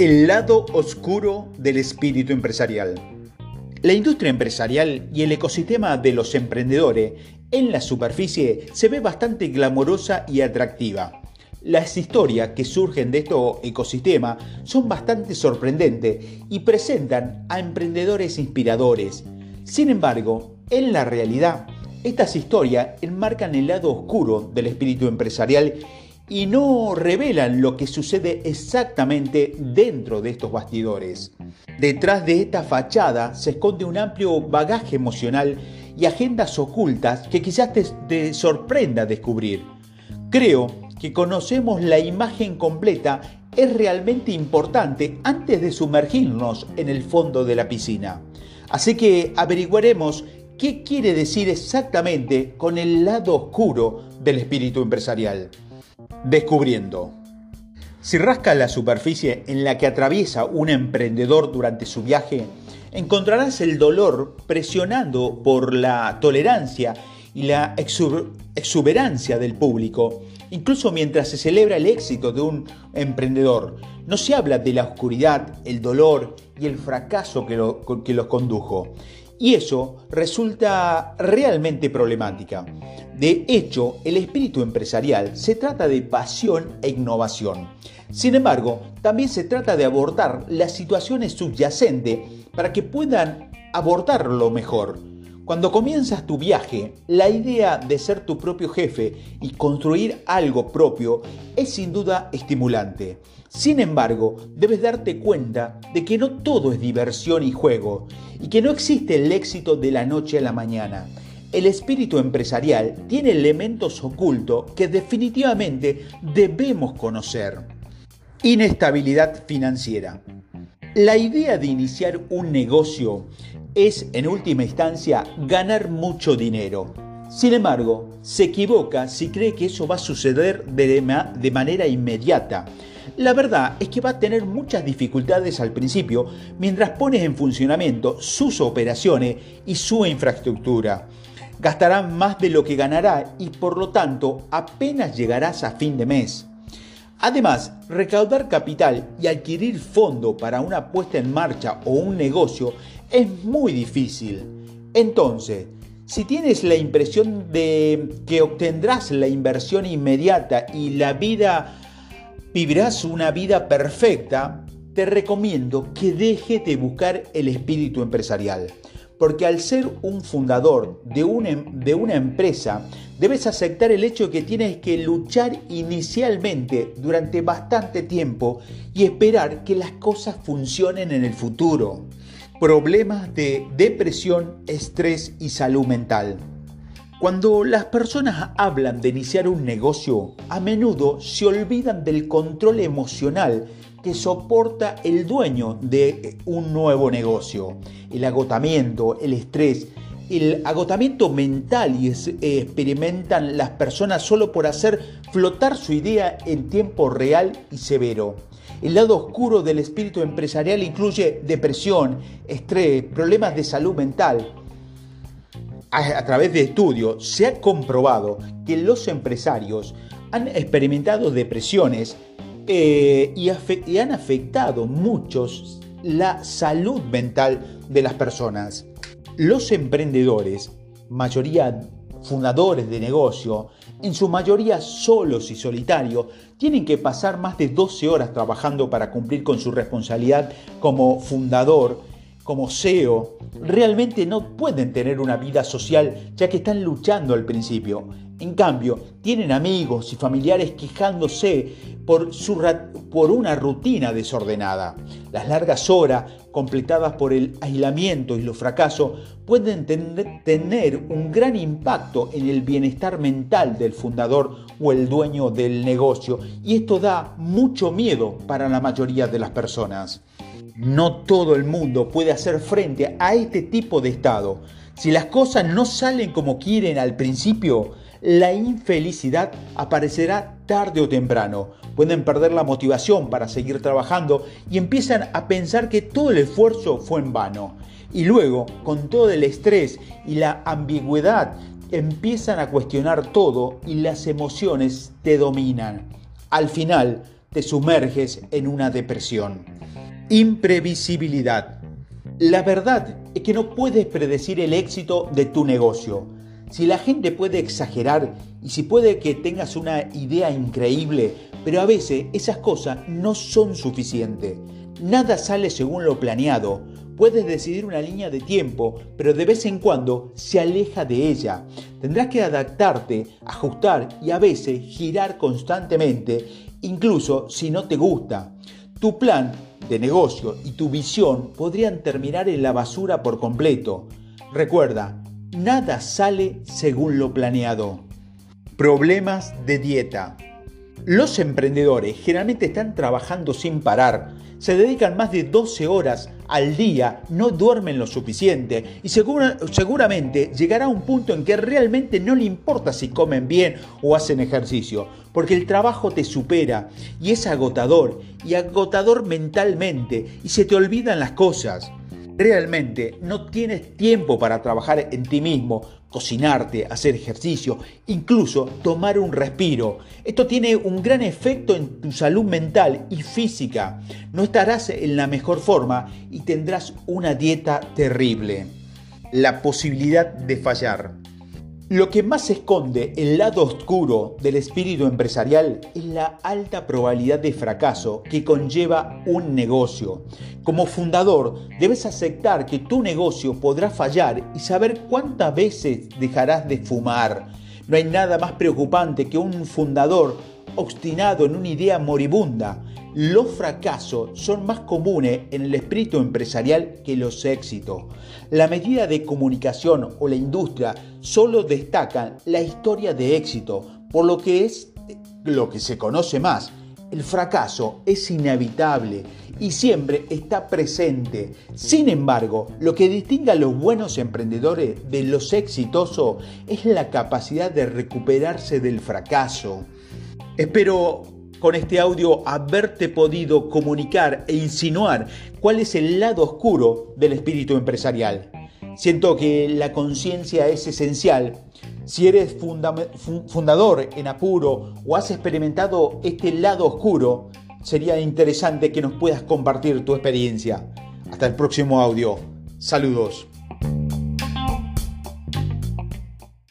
El lado oscuro del espíritu empresarial. La industria empresarial y el ecosistema de los emprendedores en la superficie se ve bastante glamorosa y atractiva. Las historias que surgen de este ecosistema son bastante sorprendentes y presentan a emprendedores inspiradores. Sin embargo, en la realidad, estas historias enmarcan el lado oscuro del espíritu empresarial y no revelan lo que sucede exactamente dentro de estos bastidores. Detrás de esta fachada se esconde un amplio bagaje emocional y agendas ocultas que quizás te, sorprenda descubrir. Creo que conocemos la imagen completa es realmente importante antes de sumergirnos en el fondo de la piscina. Así que averiguaremos qué quiere decir exactamente con el lado oscuro del espíritu empresarial. Descubriendo. Si rasca la superficie en la que atraviesa un emprendedor durante su viaje, encontrarás el dolor presionando por la tolerancia y la exuberancia del público, incluso mientras se celebra el éxito de un emprendedor. No se habla de la oscuridad, el dolor y el fracaso que, lo, que los condujo. Y eso resulta realmente problemática. De hecho, el espíritu empresarial se trata de pasión e innovación. Sin embargo, también se trata de abordar las situaciones subyacentes para que puedan abordarlo mejor. Cuando comienzas tu viaje, la idea de ser tu propio jefe y construir algo propio es sin duda estimulante. Sin embargo, debes darte cuenta de que no todo es diversión y juego y que no existe el éxito de la noche a la mañana. El espíritu empresarial tiene elementos ocultos que definitivamente debemos conocer. Inestabilidad financiera. La idea de iniciar un negocio es, en última instancia, ganar mucho dinero. Sin embargo, se equivoca si cree que eso va a suceder de, manera inmediata. La verdad es que va a tener muchas dificultades al principio mientras pones en funcionamiento sus operaciones y su infraestructura. Gastará más de lo que ganará y por lo tanto apenas llegarás a fin de mes. Además, recaudar capital y adquirir fondo para una puesta en marcha o un negocio es muy difícil. Entonces, si tienes la impresión de que obtendrás la inversión inmediata y la vida vivirás una vida perfecta, te recomiendo que dejes de buscar el espíritu empresarial. Porque al ser un fundador de una, em, una empresa, debes aceptar el hecho de que tienes que luchar inicialmente durante bastante tiempo y esperar que las cosas funcionen en el futuro. Problemas de depresión, estrés y salud mental. Cuando las personas hablan de iniciar un negocio, a menudo se olvidan del control emocional que soporta el dueño de un nuevo negocio. El agotamiento, el estrés, el agotamiento mental y experimentan las personas solo por hacer flotar su idea en tiempo real y severo. El lado oscuro del espíritu empresarial incluye depresión, estrés, problemas de salud mental, a, través de estudios se ha comprobado que los empresarios han experimentado depresiones eh, y, y han afectado muchos la salud mental de las personas. Los emprendedores, mayoría fundadores de negocio, en su mayoría solos y solitarios, tienen que pasar más de 12 horas trabajando para cumplir con su responsabilidad como fundador como CEO realmente no pueden tener una vida social ya que están luchando al principio. En cambio, tienen amigos y familiares quejándose por, su, por una rutina desordenada. Las largas horas completadas por el aislamiento y los fracasos pueden tener un gran impacto en el bienestar mental del fundador o el dueño del negocio y esto da mucho miedo para la mayoría de las personas. No todo el mundo puede hacer frente a este tipo de estado. Si las cosas no salen como quieren al principio, la infelicidad aparecerá tarde o temprano. Pueden perder la motivación para seguir trabajando y empiezan a pensar que todo el esfuerzo fue en vano. Y luego, con todo el estrés y la ambigüedad, empiezan a cuestionar todo y las emociones te dominan. Al final, te sumerges en una depresión. Imprevisibilidad. La verdad es que no puedes predecir el éxito de tu negocio. Si la gente puede exagerar y si puede que tengas una idea increíble, pero a veces esas cosas no son suficientes. Nada sale según lo planeado. Puedes decidir una línea de tiempo, pero de vez en cuando se aleja de ella. Tendrás que adaptarte, ajustar y a veces girar constantemente, incluso si no te gusta. Tu plan de negocio y tu visión podrían terminar en la basura por completo. Recuerda, nada sale según lo planeado. Problemas de dieta. Los emprendedores generalmente están trabajando sin parar, se dedican más de 12 horas al día, no duermen lo suficiente y seguramente llegará un punto en que realmente no le importa si comen bien o hacen ejercicio, porque el trabajo te supera y es agotador y agotador mentalmente y se te olvidan las cosas realmente no tienes tiempo para trabajar en ti mismo, cocinarte, hacer ejercicio, incluso tomar un respiro. Esto tiene un gran efecto en tu salud mental y física. No estarás en la mejor forma y tendrás una dieta terrible. La posibilidad de fallar. Lo que más esconde el lado oscuro del espíritu empresarial es la alta probabilidad de fracaso que conlleva un negocio. Como fundador, debes aceptar que tu negocio podrá fallar y saber cuántas veces dejarás de fumar. No hay nada más preocupante que un fundador obstinado en una idea moribunda. Los fracasos son más comunes en el espíritu empresarial que los éxitos. La medida de comunicación o la industria solo destacan la historia de éxito, por lo que es lo que se conoce más. El fracaso es inevitable y siempre está presente. Sin embargo, lo que distingue a los buenos emprendedores de los exitosos es la capacidad de recuperarse del fracaso. Espero con este audio haberte podido comunicar e insinuar cuál es el lado oscuro del espíritu empresarial. Siento que la conciencia es esencial. Si eres fundador en apuro o has experimentado este lado oscuro, sería interesante que nos puedas compartir tu experiencia. Hasta el próximo audio. Saludos.